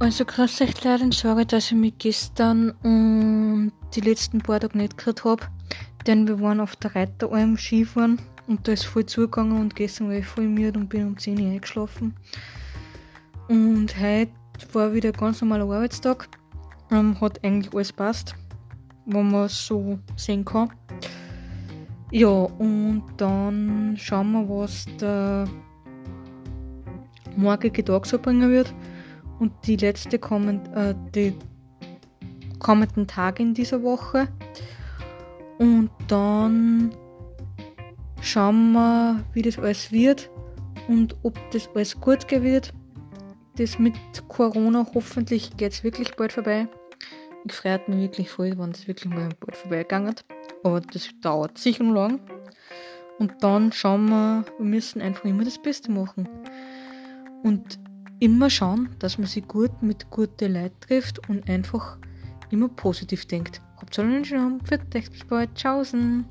Also grüß euch Leute, sorry, dass ich mich gestern und die letzten paar Tage nicht gehört habe, denn wir waren auf der Reiteralm Skifahren und da ist voll zugegangen und gestern war ich voll müde und bin um 10 Uhr eingeschlafen. Und heute war wieder ein ganz normaler Arbeitstag. Ähm, hat eigentlich alles passt, wenn man so sehen kann. Ja, und dann schauen wir, was der morgige Tag so bringen wird und die letzte kommend, äh, die kommenden Tage in dieser Woche. Und dann schauen wir, wie das alles wird und ob das alles gut wird. Das mit Corona, hoffentlich geht es wirklich bald vorbei. Ich freue mich wirklich voll, wenn es wirklich mal bald vorbeigegangen Aber das dauert sicher noch lang. Und dann schauen wir, wir müssen einfach immer das Beste machen. Und immer schauen, dass man sich gut mit guten Leuten trifft und einfach immer positiv denkt. Habt einen schönen Abend, bis bald, tschaußen!